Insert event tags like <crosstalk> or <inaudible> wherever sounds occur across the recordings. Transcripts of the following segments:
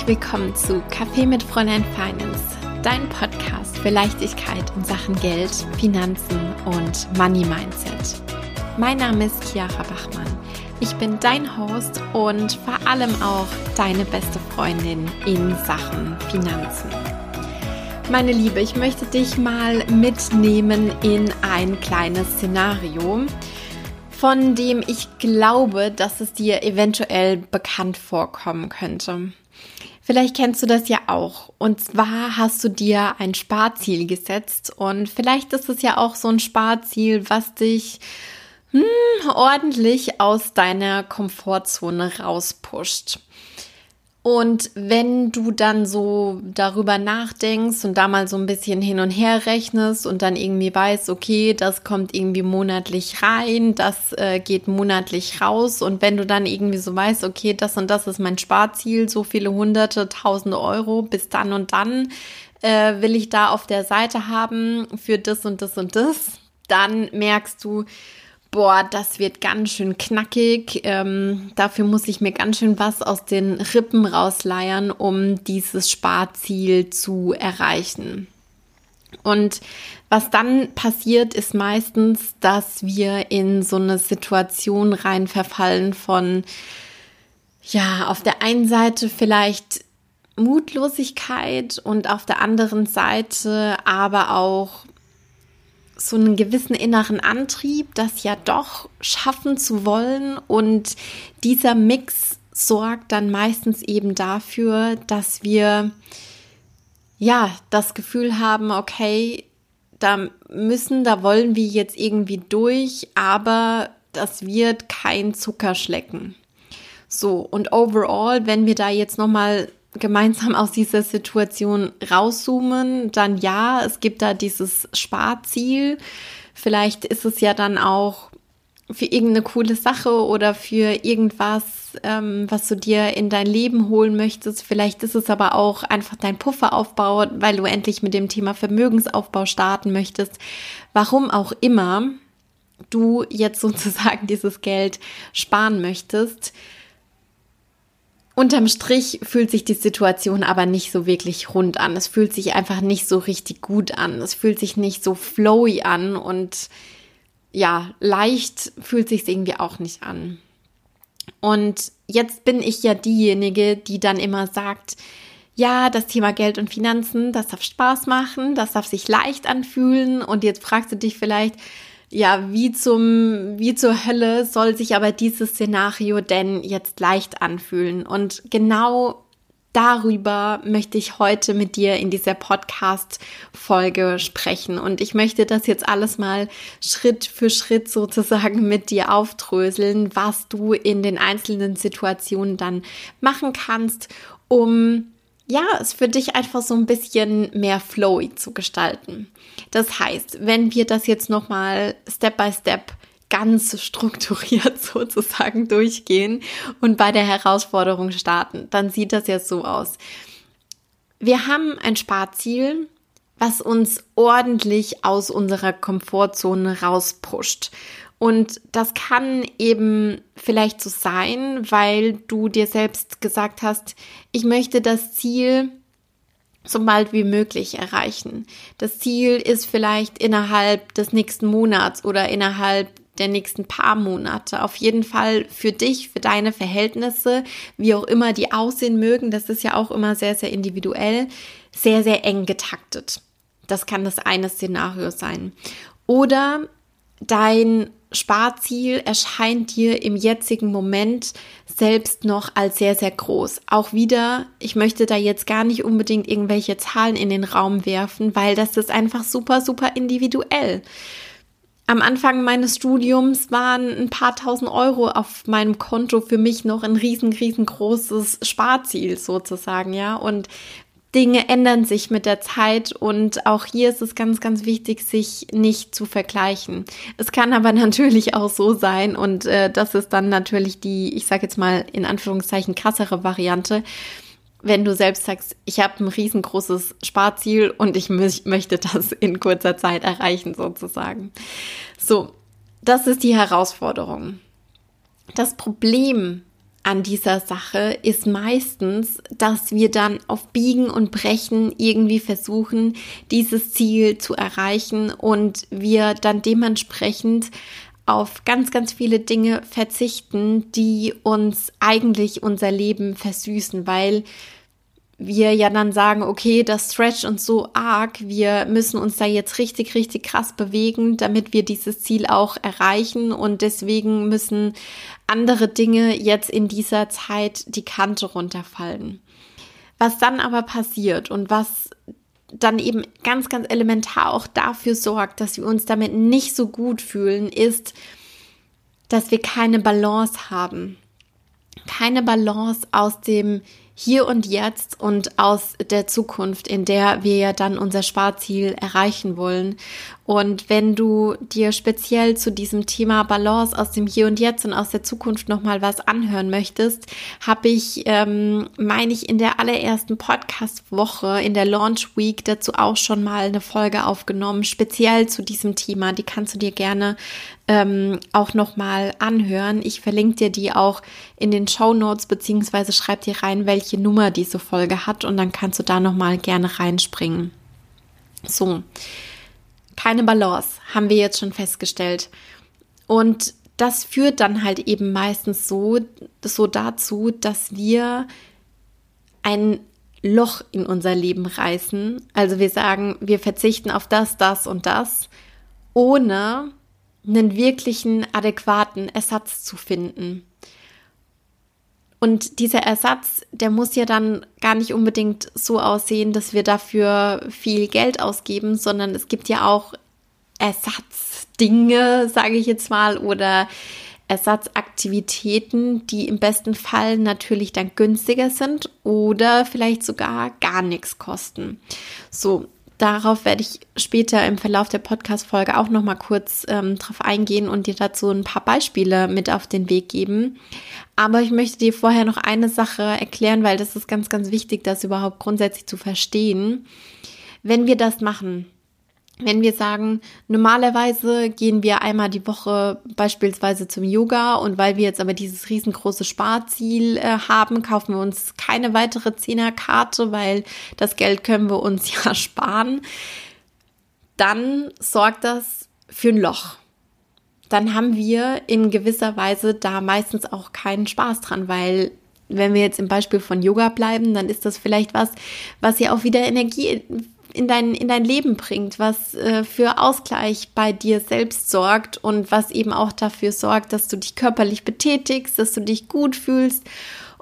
herzlich willkommen zu Kaffee mit Fräulein Finance, dein Podcast für Leichtigkeit in Sachen Geld, Finanzen und Money Mindset. Mein Name ist Chiara Bachmann. Ich bin dein Host und vor allem auch deine beste Freundin in Sachen Finanzen. Meine Liebe, ich möchte dich mal mitnehmen in ein kleines Szenario, von dem ich glaube, dass es dir eventuell bekannt vorkommen könnte. Vielleicht kennst du das ja auch. Und zwar hast du dir ein Sparziel gesetzt und vielleicht ist es ja auch so ein Sparziel, was dich hm, ordentlich aus deiner Komfortzone rauspusht. Und wenn du dann so darüber nachdenkst und da mal so ein bisschen hin und her rechnest und dann irgendwie weißt, okay, das kommt irgendwie monatlich rein, das äh, geht monatlich raus. Und wenn du dann irgendwie so weißt, okay, das und das ist mein Sparziel, so viele hunderte, tausende Euro bis dann und dann äh, will ich da auf der Seite haben für das und das und das, dann merkst du, boah, das wird ganz schön knackig. Ähm, dafür muss ich mir ganz schön was aus den Rippen rausleiern, um dieses Sparziel zu erreichen. Und was dann passiert, ist meistens, dass wir in so eine Situation rein verfallen von, ja, auf der einen Seite vielleicht Mutlosigkeit und auf der anderen Seite aber auch so einen gewissen inneren Antrieb, das ja doch schaffen zu wollen. Und dieser Mix sorgt dann meistens eben dafür, dass wir ja das Gefühl haben, okay, da müssen, da wollen wir jetzt irgendwie durch, aber das wird kein Zuckerschlecken. So, und overall, wenn wir da jetzt nochmal gemeinsam aus dieser Situation rauszoomen, dann ja, es gibt da dieses Sparziel. Vielleicht ist es ja dann auch für irgendeine coole Sache oder für irgendwas, ähm, was du dir in dein Leben holen möchtest. Vielleicht ist es aber auch einfach dein Pufferaufbau, weil du endlich mit dem Thema Vermögensaufbau starten möchtest. Warum auch immer du jetzt <laughs> sozusagen dieses Geld sparen möchtest. Unterm Strich fühlt sich die Situation aber nicht so wirklich rund an. Es fühlt sich einfach nicht so richtig gut an. Es fühlt sich nicht so flowy an und ja, leicht fühlt sich irgendwie auch nicht an. Und jetzt bin ich ja diejenige, die dann immer sagt, ja, das Thema Geld und Finanzen, das darf Spaß machen, das darf sich leicht anfühlen. Und jetzt fragst du dich vielleicht, ja, wie zum, wie zur Hölle soll sich aber dieses Szenario denn jetzt leicht anfühlen? Und genau darüber möchte ich heute mit dir in dieser Podcast-Folge sprechen. Und ich möchte das jetzt alles mal Schritt für Schritt sozusagen mit dir aufdröseln, was du in den einzelnen Situationen dann machen kannst, um ja, es für dich einfach so ein bisschen mehr flowy zu gestalten. Das heißt, wenn wir das jetzt nochmal Step by Step ganz strukturiert <laughs> sozusagen durchgehen und bei der Herausforderung starten, dann sieht das jetzt so aus. Wir haben ein Sparziel, was uns ordentlich aus unserer Komfortzone rauspusht. Und das kann eben vielleicht so sein, weil du dir selbst gesagt hast, ich möchte das Ziel so bald wie möglich erreichen. Das Ziel ist vielleicht innerhalb des nächsten Monats oder innerhalb der nächsten paar Monate. Auf jeden Fall für dich, für deine Verhältnisse, wie auch immer die aussehen mögen, das ist ja auch immer sehr, sehr individuell, sehr, sehr eng getaktet. Das kann das eine Szenario sein. Oder dein Sparziel erscheint dir im jetzigen Moment selbst noch als sehr, sehr groß. Auch wieder, ich möchte da jetzt gar nicht unbedingt irgendwelche Zahlen in den Raum werfen, weil das ist einfach super, super individuell. Am Anfang meines Studiums waren ein paar tausend Euro auf meinem Konto für mich noch ein riesen, riesengroßes Sparziel sozusagen, ja. Und Dinge ändern sich mit der Zeit und auch hier ist es ganz, ganz wichtig, sich nicht zu vergleichen. Es kann aber <laughs> natürlich auch so sein und äh, das ist dann natürlich die, ich sage jetzt mal in Anführungszeichen krassere Variante, wenn du selbst sagst, ich habe ein riesengroßes Sparziel und ich möchte das in kurzer Zeit erreichen sozusagen. So, das ist die Herausforderung. Das Problem an dieser Sache ist meistens, dass wir dann auf Biegen und Brechen irgendwie versuchen, dieses Ziel zu erreichen und wir dann dementsprechend auf ganz, ganz viele Dinge verzichten, die uns eigentlich unser Leben versüßen, weil wir ja dann sagen, okay, das stretcht uns so arg, wir müssen uns da jetzt richtig, richtig krass bewegen, damit wir dieses Ziel auch erreichen und deswegen müssen andere Dinge jetzt in dieser Zeit die Kante runterfallen. Was dann aber passiert und was dann eben ganz, ganz elementar auch dafür sorgt, dass wir uns damit nicht so gut fühlen, ist, dass wir keine Balance haben. Keine Balance aus dem hier und jetzt und aus der Zukunft, in der wir ja dann unser Sparziel erreichen wollen. Und wenn du dir speziell zu diesem Thema Balance aus dem Hier und Jetzt und aus der Zukunft nochmal was anhören möchtest, habe ich, ähm, meine ich, in der allerersten Podcast-Woche, in der Launch Week dazu auch schon mal eine Folge aufgenommen, speziell zu diesem Thema. Die kannst du dir gerne ähm, auch nochmal anhören. Ich verlinke dir die auch in den Show Notes, beziehungsweise schreib dir rein, welche Nummer diese Folge hat und dann kannst du da nochmal gerne reinspringen. So, keine Balance, haben wir jetzt schon festgestellt. Und das führt dann halt eben meistens so, so dazu, dass wir ein Loch in unser Leben reißen. Also wir sagen, wir verzichten auf das, das und das, ohne einen wirklichen adäquaten Ersatz zu finden. Und dieser Ersatz, der muss ja dann gar nicht unbedingt so aussehen, dass wir dafür viel Geld ausgeben, sondern es gibt ja auch Ersatzdinge, sage ich jetzt mal, oder Ersatzaktivitäten, die im besten Fall natürlich dann günstiger sind oder vielleicht sogar gar nichts kosten. So, Darauf werde ich später im Verlauf der Podcast-Folge auch nochmal kurz ähm, drauf eingehen und dir dazu ein paar Beispiele mit auf den Weg geben. Aber ich möchte dir vorher noch eine Sache erklären, weil das ist ganz, ganz wichtig, das überhaupt grundsätzlich zu verstehen. Wenn wir das machen, wenn wir sagen, normalerweise gehen wir einmal die Woche beispielsweise zum Yoga und weil wir jetzt aber dieses riesengroße Sparziel äh, haben, kaufen wir uns keine weitere Zehnerkarte, weil das Geld können wir uns <laughs> ja sparen, dann sorgt das für ein Loch. Dann haben wir in gewisser Weise da meistens auch keinen Spaß dran, weil wenn wir jetzt im Beispiel von Yoga bleiben, dann ist das vielleicht was, was ja auch wieder Energie in dein, in dein Leben bringt, was äh, für Ausgleich bei dir selbst sorgt und was eben auch dafür sorgt, dass du dich körperlich betätigst, dass du dich gut fühlst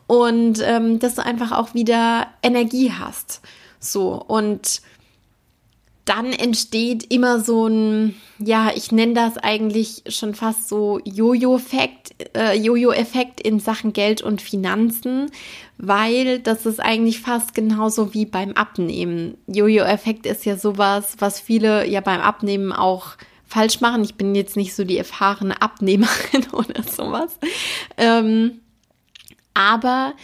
und ähm, dass du einfach auch wieder Energie hast. So und dann entsteht immer so ein, ja, ich nenne das eigentlich schon fast so Jojo-Effekt, äh, Jojo-Effekt in Sachen Geld und Finanzen, weil das ist eigentlich fast genauso wie beim Abnehmen. Jojo-Effekt ist ja sowas, was viele ja beim Abnehmen auch falsch machen. Ich bin jetzt nicht so die erfahrene Abnehmerin <laughs> oder sowas. Ähm, aber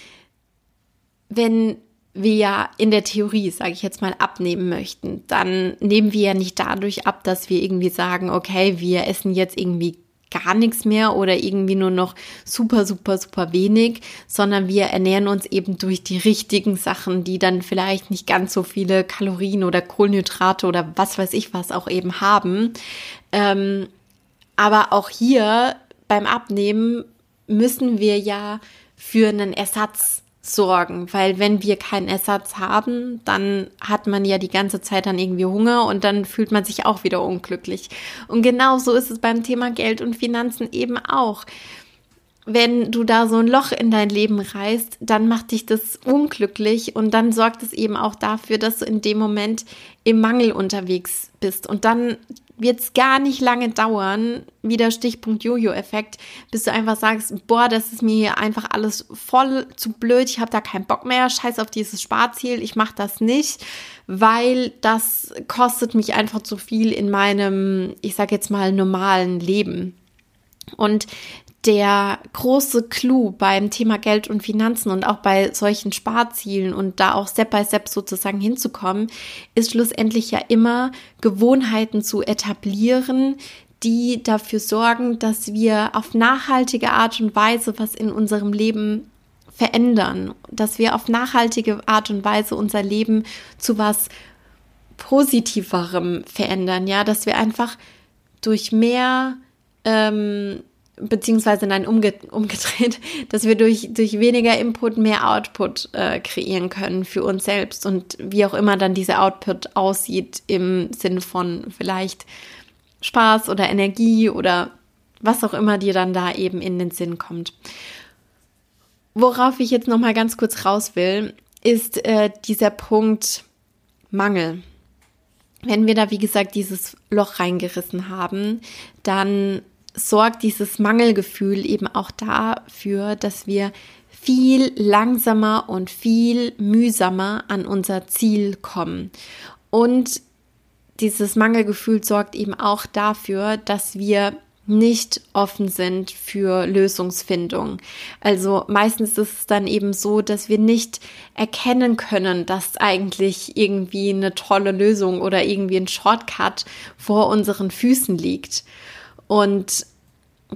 wenn wir ja in der Theorie, sage ich jetzt mal, abnehmen möchten, dann nehmen wir ja nicht dadurch ab, dass wir irgendwie sagen, okay, wir essen jetzt irgendwie gar nichts mehr oder irgendwie nur noch super, super, super wenig, sondern wir ernähren uns eben durch die richtigen Sachen, die dann vielleicht nicht ganz so viele Kalorien oder Kohlenhydrate oder was weiß ich was auch eben haben. Ähm, aber auch hier beim Abnehmen müssen wir ja für einen Ersatz sorgen, weil wenn wir keinen Ersatz haben, dann hat man ja die ganze Zeit dann irgendwie Hunger und dann fühlt man sich auch wieder unglücklich. Und genau so ist es beim Thema Geld und Finanzen eben auch. Wenn du da so ein Loch in dein Leben reißt, dann macht dich das unglücklich und dann sorgt es eben auch dafür, dass du in dem Moment im Mangel unterwegs bist und dann wird es gar nicht lange dauern, wieder Stichpunkt Jojo-Effekt, bis du einfach sagst, boah, das ist mir hier einfach alles voll zu blöd, ich habe da keinen Bock mehr, scheiß auf dieses Sparziel, ich mache das nicht, weil das kostet mich einfach zu viel in meinem, ich sag jetzt mal, normalen Leben. Und der große Clou beim Thema Geld und Finanzen und auch bei solchen Sparzielen und da auch Step by Step sozusagen hinzukommen, ist schlussendlich ja immer Gewohnheiten zu etablieren, die dafür sorgen, dass wir auf nachhaltige Art und Weise was in unserem Leben verändern, dass wir auf nachhaltige Art und Weise unser Leben zu was Positiverem verändern, ja, dass wir einfach durch mehr ähm, beziehungsweise nein, umge umgedreht, <laughs> dass wir durch, durch weniger Input mehr Output äh, kreieren können für uns selbst und wie auch immer dann dieser Output aussieht im Sinne von vielleicht Spaß oder Energie oder was auch immer dir dann da eben in den Sinn kommt. Worauf ich jetzt noch mal ganz kurz raus will, ist äh, dieser Punkt Mangel. Wenn wir da wie gesagt dieses Loch reingerissen haben, dann sorgt dieses Mangelgefühl eben auch dafür, dass wir viel langsamer und viel mühsamer an unser Ziel kommen. Und dieses Mangelgefühl sorgt eben auch dafür, dass wir nicht offen sind für Lösungsfindung. Also meistens ist es dann eben so, dass wir nicht erkennen können, dass eigentlich irgendwie eine tolle Lösung oder irgendwie ein Shortcut vor unseren Füßen liegt. Und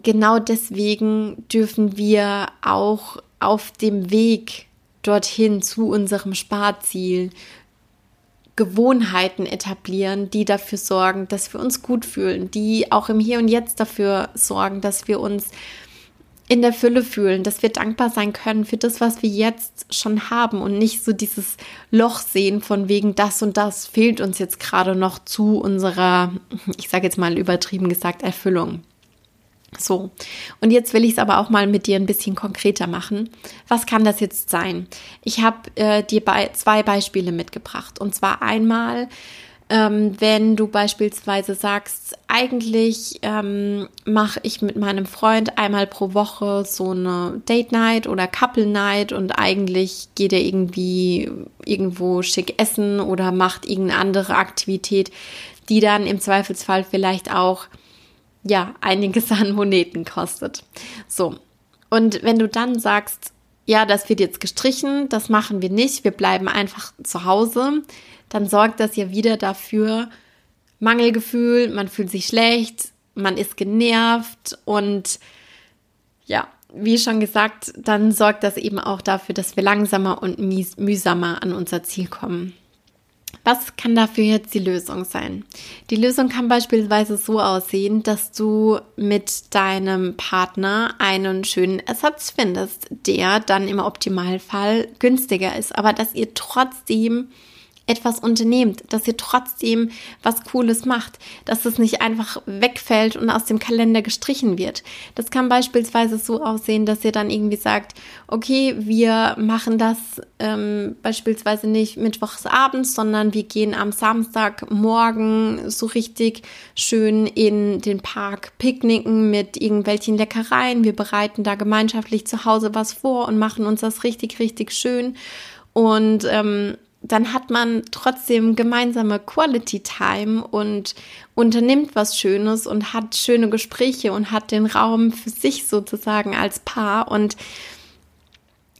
genau deswegen dürfen wir auch auf dem Weg dorthin zu unserem Sparziel Gewohnheiten etablieren, die dafür sorgen, dass wir uns gut fühlen, die auch im Hier und Jetzt dafür sorgen, dass wir uns in der Fülle fühlen, dass wir dankbar sein können für das, was wir jetzt schon haben und nicht so dieses Loch sehen von wegen das und das fehlt uns jetzt gerade noch zu unserer, ich sage jetzt mal übertrieben gesagt, Erfüllung. So, und jetzt will ich es aber auch mal mit dir ein bisschen konkreter machen. Was kann das jetzt sein? Ich habe äh, dir bei, zwei Beispiele mitgebracht. Und zwar einmal, ähm, wenn du beispielsweise sagst, eigentlich ähm, mache ich mit meinem Freund einmal pro Woche so eine Date Night oder Couple Night und eigentlich geht er irgendwie irgendwo schick essen oder macht irgendeine andere Aktivität, die dann im Zweifelsfall vielleicht auch ja, einiges <laughs> an Moneten kostet. So. Und wenn du dann sagst, ja, das wird jetzt gestrichen, das machen wir nicht, wir bleiben einfach zu Hause, dann sorgt das ja wieder dafür, Mangelgefühl, man fühlt sich schlecht, man ist genervt und ja, wie schon gesagt, dann sorgt das eben auch dafür, dass wir langsamer und mühsamer an unser Ziel kommen. Was kann dafür jetzt die Lösung sein? Die Lösung kann beispielsweise so aussehen, dass du mit deinem Partner einen schönen Ersatz findest, der dann im Optimalfall günstiger ist, aber dass ihr trotzdem etwas unternehmt, dass ihr trotzdem was Cooles macht, dass es nicht einfach wegfällt und aus dem Kalender gestrichen wird. Das kann beispielsweise so aussehen, dass ihr dann irgendwie sagt, okay, wir machen das ähm, beispielsweise nicht mittwochs abends, sondern wir gehen am Samstagmorgen so richtig schön in den Park picknicken mit irgendwelchen Leckereien. Wir bereiten da gemeinschaftlich zu Hause was vor und machen uns das richtig, richtig schön. Und ähm, dann hat man trotzdem gemeinsame Quality Time und unternimmt was Schönes und hat schöne Gespräche und hat den Raum für sich sozusagen als Paar. Und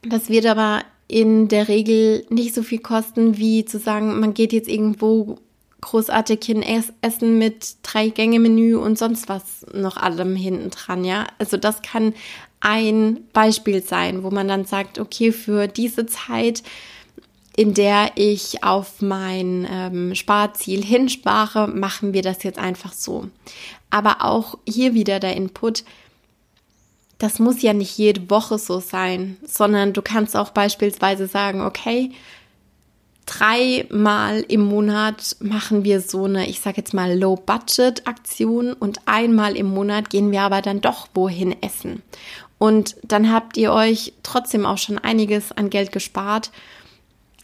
das wird aber in der Regel nicht so viel kosten, wie zu sagen, man geht jetzt irgendwo großartig hin essen mit drei Gänge Menü und sonst was noch allem hinten dran, ja. Also das kann ein Beispiel sein, wo man dann sagt, okay, für diese Zeit in der ich auf mein ähm, Sparziel hinspare, machen wir das jetzt einfach so. Aber auch hier wieder der Input, das muss ja nicht jede Woche so sein, sondern du kannst auch beispielsweise sagen, okay, dreimal im Monat machen wir so eine, ich sage jetzt mal, Low-Budget-Aktion und einmal im Monat gehen wir aber dann doch wohin essen. Und dann habt ihr euch trotzdem auch schon einiges an Geld gespart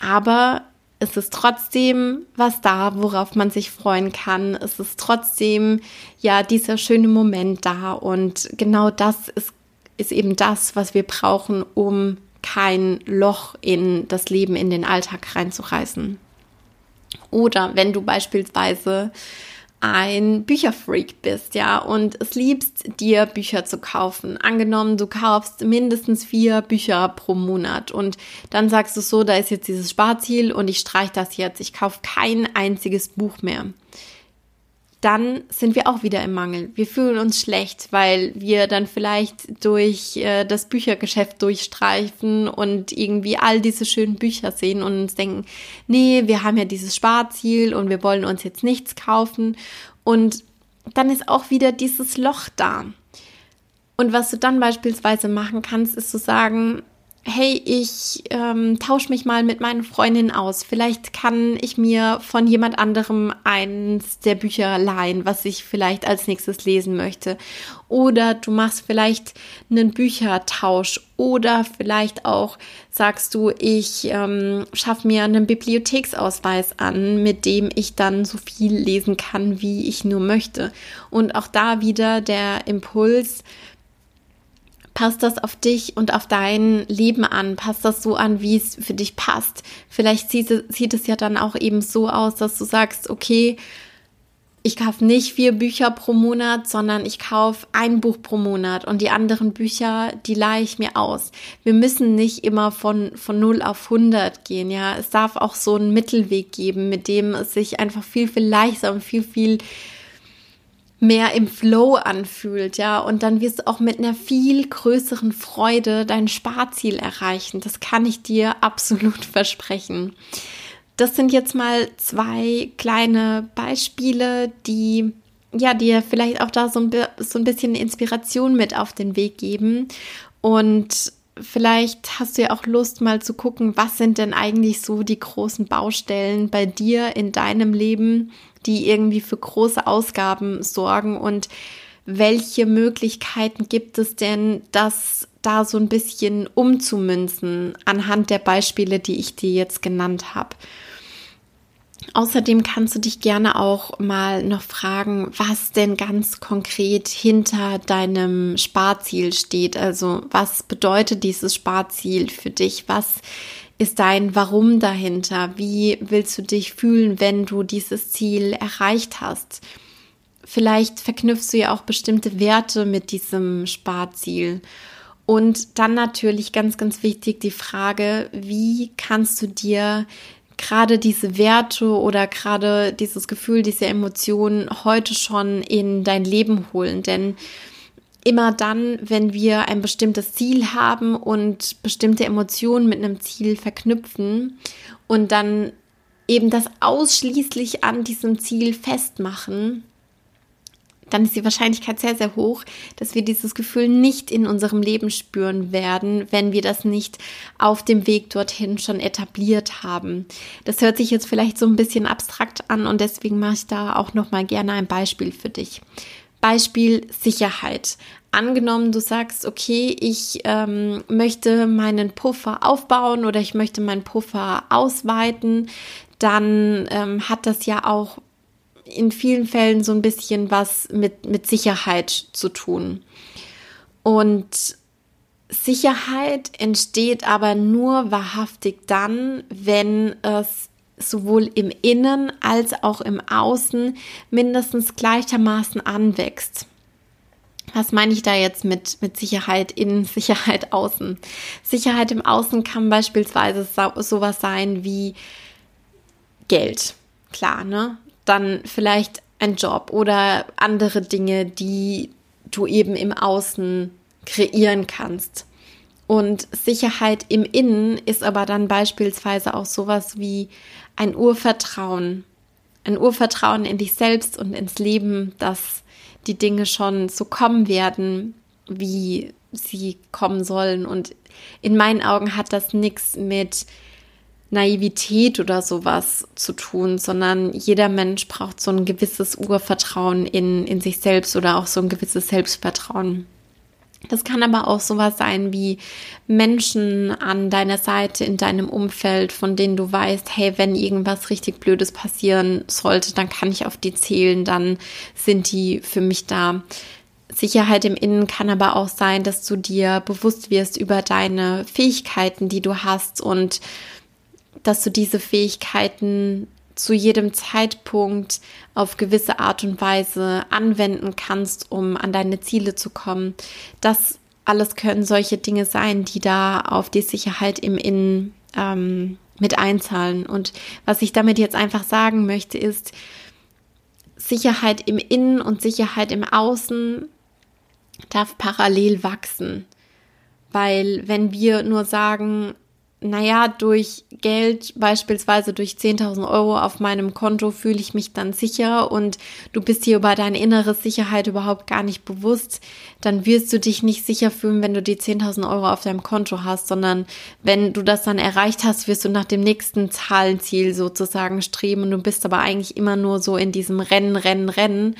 aber es ist trotzdem was da, worauf man sich freuen kann. Es ist trotzdem ja dieser schöne Moment da und genau das ist, ist eben das, was wir brauchen, um kein Loch in das Leben, in den Alltag reinzureißen. Oder wenn du beispielsweise ein Bücherfreak bist, ja, und es liebst, dir Bücher zu kaufen. Angenommen, du kaufst mindestens vier Bücher pro Monat und dann sagst du so, da ist jetzt dieses Sparziel und ich streiche das jetzt. Ich kaufe kein einziges Buch mehr. Dann sind wir auch wieder im Mangel. Wir fühlen uns schlecht, weil wir dann vielleicht durch äh, das Büchergeschäft durchstreifen und irgendwie all diese schönen Bücher sehen und uns denken, nee, wir haben ja dieses Sparziel und wir wollen uns jetzt nichts kaufen. Und dann ist auch wieder dieses Loch da. Und was du dann beispielsweise machen kannst, ist zu sagen, hey, ich ähm, tausche mich mal mit meinen Freundinnen aus. Vielleicht kann ich mir von jemand anderem eins der Bücher leihen, was ich vielleicht als nächstes lesen möchte. Oder du machst vielleicht einen Büchertausch. Oder vielleicht auch sagst du, ich ähm, schaffe mir einen Bibliotheksausweis an, mit dem ich dann so viel lesen kann, wie ich nur möchte. Und auch da wieder der Impuls, passt das auf dich und auf dein Leben an, passt das so an, wie es für dich passt. Vielleicht sieht, sieht es ja dann auch eben so aus, dass du sagst, okay, ich kaufe nicht vier Bücher pro Monat, sondern ich kaufe ein Buch pro Monat und die anderen Bücher, die leihe ich mir aus. Wir müssen nicht immer von, von 0 auf 100 gehen, ja. Es darf auch so einen Mittelweg geben, mit dem es sich einfach viel, viel leichter und viel, viel mehr im Flow anfühlt, ja, und dann wirst du auch mit einer viel größeren Freude dein Sparziel erreichen. Das kann ich dir <laughs> absolut versprechen. Das sind jetzt mal zwei kleine Beispiele, die ja dir vielleicht auch da so ein, so ein bisschen Inspiration mit auf den Weg geben und Vielleicht hast du ja auch Lust, mal zu gucken, was sind denn eigentlich so die großen Baustellen bei dir in deinem Leben, die irgendwie für große Ausgaben sorgen und welche Möglichkeiten gibt es denn, das da so ein bisschen umzumünzen anhand der Beispiele, die ich dir jetzt genannt habe. Außerdem kannst du dich gerne auch mal noch fragen, was denn ganz konkret hinter deinem Sparziel steht. Also was bedeutet dieses Sparziel für dich? Was ist dein Warum dahinter? Wie willst du dich fühlen, wenn du dieses Ziel erreicht hast? Vielleicht verknüpfst du ja auch bestimmte Werte mit diesem Sparziel. Und dann natürlich ganz, ganz wichtig die Frage, wie kannst du dir gerade diese Werte oder gerade dieses Gefühl, diese Emotionen heute schon in dein Leben holen. Denn immer dann, wenn wir ein bestimmtes Ziel haben und bestimmte Emotionen mit einem Ziel verknüpfen und dann eben das ausschließlich an diesem Ziel festmachen, dann ist die Wahrscheinlichkeit sehr, sehr hoch, dass wir dieses Gefühl nicht in unserem Leben spüren werden, wenn wir das nicht auf dem Weg dorthin schon etabliert haben. Das hört sich jetzt vielleicht so ein bisschen abstrakt an und deswegen mache ich da auch noch mal gerne ein Beispiel für dich. Beispiel Sicherheit. Angenommen, du sagst, okay, ich ähm, möchte meinen Puffer aufbauen oder ich möchte meinen Puffer ausweiten, dann ähm, hat das ja auch in vielen Fällen so ein bisschen was mit, mit Sicherheit zu tun. Und Sicherheit entsteht aber nur wahrhaftig dann, wenn es sowohl im Innen als auch im Außen mindestens gleichermaßen anwächst. Was meine ich da jetzt mit, mit Sicherheit innen, <laughs> Sicherheit außen? Sicherheit im Außen kann beispielsweise so, sowas sein wie Geld. Klar, ne? Dann vielleicht ein Job oder andere Dinge, die du eben im Außen kreieren kannst. Und Sicherheit im Innen ist aber dann beispielsweise auch sowas wie ein Urvertrauen. Ein Urvertrauen in dich selbst und ins Leben, dass die Dinge schon so kommen werden, wie sie kommen sollen. Und in meinen Augen hat das nichts mit Naivität oder sowas zu tun, sondern jeder Mensch braucht so ein gewisses Urvertrauen in, in sich selbst oder auch so ein gewisses Selbstvertrauen. Das kann aber auch sowas sein wie Menschen an deiner Seite, in deinem Umfeld, von denen du weißt, hey, wenn irgendwas richtig Blödes passieren sollte, dann kann ich auf die zählen, dann sind die für mich da. Sicherheit im Innen kann aber auch sein, dass du dir bewusst wirst über deine Fähigkeiten, die du hast und dass du diese Fähigkeiten zu jedem Zeitpunkt auf gewisse Art und Weise anwenden kannst, um an deine Ziele zu kommen. Das alles können solche Dinge sein, die da auf die Sicherheit im Innen ähm, mit einzahlen. Und was ich damit jetzt einfach sagen möchte, ist, Sicherheit im Innen und Sicherheit im Außen darf parallel wachsen. Weil wenn wir nur sagen, naja, durch Geld, beispielsweise durch 10.000 Euro auf meinem Konto, fühle ich mich dann sicher und du bist hier über deine innere Sicherheit überhaupt gar nicht bewusst, dann wirst du dich nicht sicher fühlen, wenn du die 10.000 Euro auf deinem Konto hast, sondern wenn du das dann erreicht hast, wirst du nach dem nächsten Zahlenziel sozusagen streben und du bist aber eigentlich immer nur so in diesem Rennen, Rennen, Rennen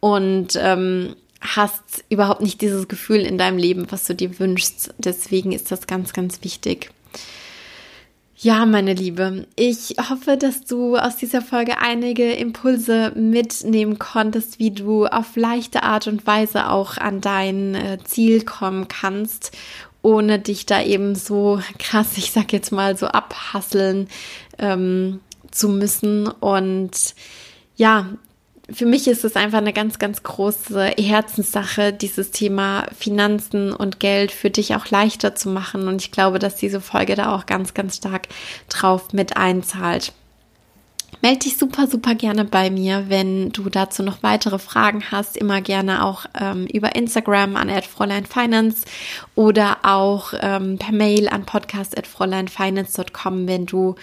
und ähm, hast überhaupt nicht dieses Gefühl in deinem Leben, was du dir wünschst. Deswegen ist das ganz, ganz wichtig. Ja, meine Liebe, ich hoffe, dass du aus dieser Folge einige Impulse mitnehmen konntest, wie du auf leichte Art und Weise auch an dein äh, Ziel kommen kannst, ohne dich da eben so krass, ich sag jetzt mal, so abhasseln ähm, zu müssen. Und ja, für mich ist es einfach eine ganz, ganz große Herzenssache, dieses Thema Finanzen und Geld für dich auch leichter zu machen. Und ich glaube, dass diese Folge da auch ganz, ganz stark drauf mit einzahlt. Melde dich super, super gerne bei mir, wenn du dazu noch weitere Fragen hast. Immer gerne auch ähm, über Instagram an @fräuleinfinance oder auch ähm, per Mail an podcast@fräuleinfinance.com, wenn du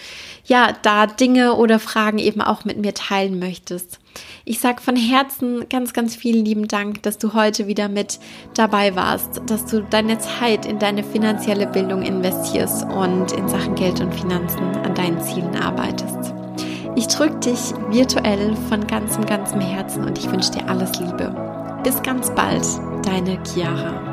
ja da Dinge oder Fragen eben auch mit mir teilen möchtest. Ich sage von Herzen ganz, ganz vielen lieben Dank, dass du heute wieder mit dabei warst, dass du deine Zeit in deine finanzielle Bildung investierst und in Sachen Geld und Finanzen an deinen Zielen arbeitest. Ich drücke dich virtuell von ganzem, ganzem Herzen und ich wünsche dir alles Liebe. Bis ganz bald, deine Chiara.